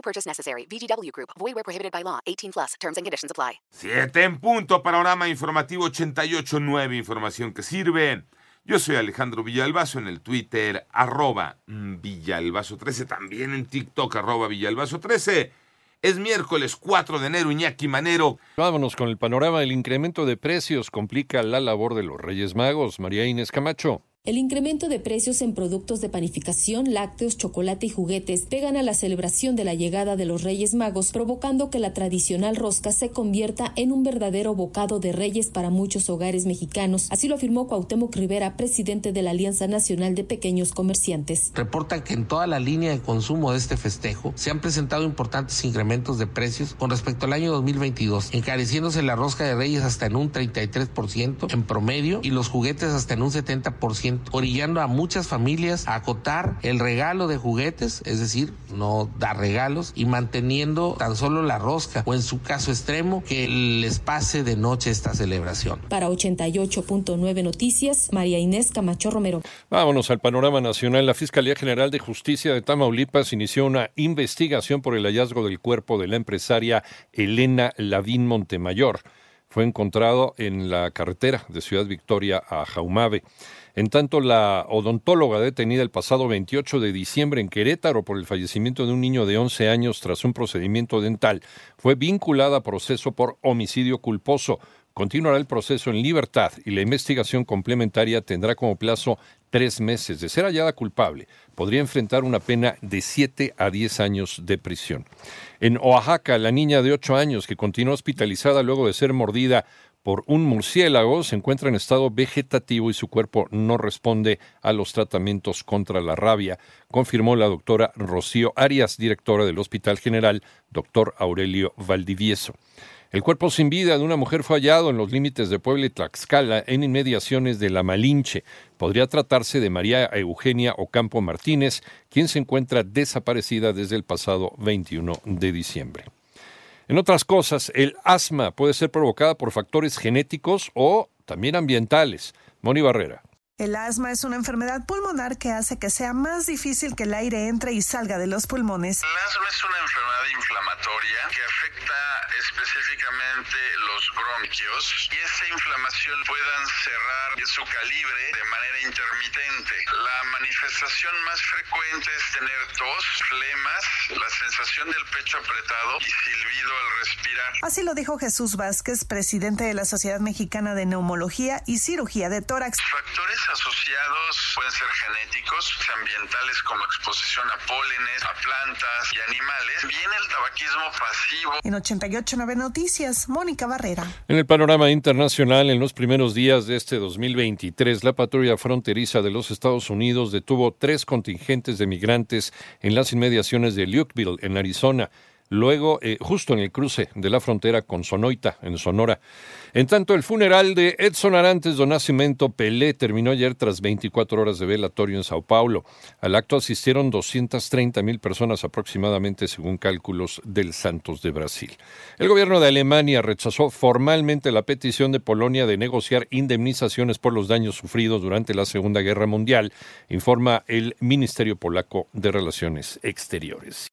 No purchase necessary. VGW Group. Void where prohibited by law. 18 plus. Terms and conditions apply. Siete en punto. Panorama informativo 88.9. Información que sirve. Yo soy Alejandro Villalbazo en el Twitter, arroba Villalbazo13. También en TikTok, arroba Villalbazo13. Es miércoles 4 de enero, Iñaki Manero. Vámonos con el panorama. El incremento de precios complica la labor de los Reyes Magos. María Inés Camacho. El incremento de precios en productos de panificación, lácteos, chocolate y juguetes pegan a la celebración de la llegada de los Reyes Magos, provocando que la tradicional rosca se convierta en un verdadero bocado de reyes para muchos hogares mexicanos. Así lo afirmó Cuauhtémoc Rivera, presidente de la Alianza Nacional de Pequeños Comerciantes. Reporta que en toda la línea de consumo de este festejo se han presentado importantes incrementos de precios con respecto al año 2022, encareciéndose la rosca de reyes hasta en un 33% en promedio y los juguetes hasta en un 70% orillando a muchas familias a acotar el regalo de juguetes, es decir, no dar regalos y manteniendo tan solo la rosca o en su caso extremo que les pase de noche esta celebración. Para 88.9 Noticias, María Inés Camacho Romero. Vámonos al panorama nacional. La Fiscalía General de Justicia de Tamaulipas inició una investigación por el hallazgo del cuerpo de la empresaria Elena Lavín Montemayor. Fue encontrado en la carretera de Ciudad Victoria a Jaumave. En tanto, la odontóloga detenida el pasado 28 de diciembre en Querétaro por el fallecimiento de un niño de 11 años tras un procedimiento dental fue vinculada a proceso por homicidio culposo. Continuará el proceso en libertad y la investigación complementaria tendrá como plazo tres meses. De ser hallada culpable, podría enfrentar una pena de 7 a 10 años de prisión. En Oaxaca, la niña de 8 años que continúa hospitalizada luego de ser mordida por un murciélago se encuentra en estado vegetativo y su cuerpo no responde a los tratamientos contra la rabia, confirmó la doctora Rocío Arias, directora del Hospital General, doctor Aurelio Valdivieso. El cuerpo sin vida de una mujer fue hallado en los límites de Puebla y Tlaxcala, en inmediaciones de La Malinche. Podría tratarse de María Eugenia Ocampo Martínez, quien se encuentra desaparecida desde el pasado 21 de diciembre. En otras cosas, el asma puede ser provocada por factores genéticos o también ambientales. Moni Barrera. El asma es una enfermedad pulmonar que hace que sea más difícil que el aire entre y salga de los pulmones. El asma es una enfermedad inflamatoria que afecta específicamente los bronquios y esa inflamación puedan cerrar su calibre de manera intermitente. La manifestación más frecuente es tener tos, flemas, la sensación del pecho apretado y silbido al respirar. Así lo dijo Jesús Vázquez, presidente de la Sociedad Mexicana de Neumología y Cirugía de Tórax. Factores asociados pueden ser genéticos, ambientales como exposición a pólenes, a plantas y animales. Viene el tabaquismo pasivo. En 889 Noticias, Mónica Barrera. En el panorama internacional, en los primeros días de este 2023, la patrulla fronteriza de los Estados Unidos detuvo tres contingentes de migrantes en las inmediaciones de Lukeville, en Arizona luego eh, justo en el cruce de la frontera con Sonoita, en Sonora. En tanto, el funeral de Edson Arantes do Nascimento Pelé terminó ayer tras 24 horas de velatorio en Sao Paulo. Al acto asistieron 230 mil personas aproximadamente, según cálculos del Santos de Brasil. El gobierno de Alemania rechazó formalmente la petición de Polonia de negociar indemnizaciones por los daños sufridos durante la Segunda Guerra Mundial, informa el Ministerio Polaco de Relaciones Exteriores.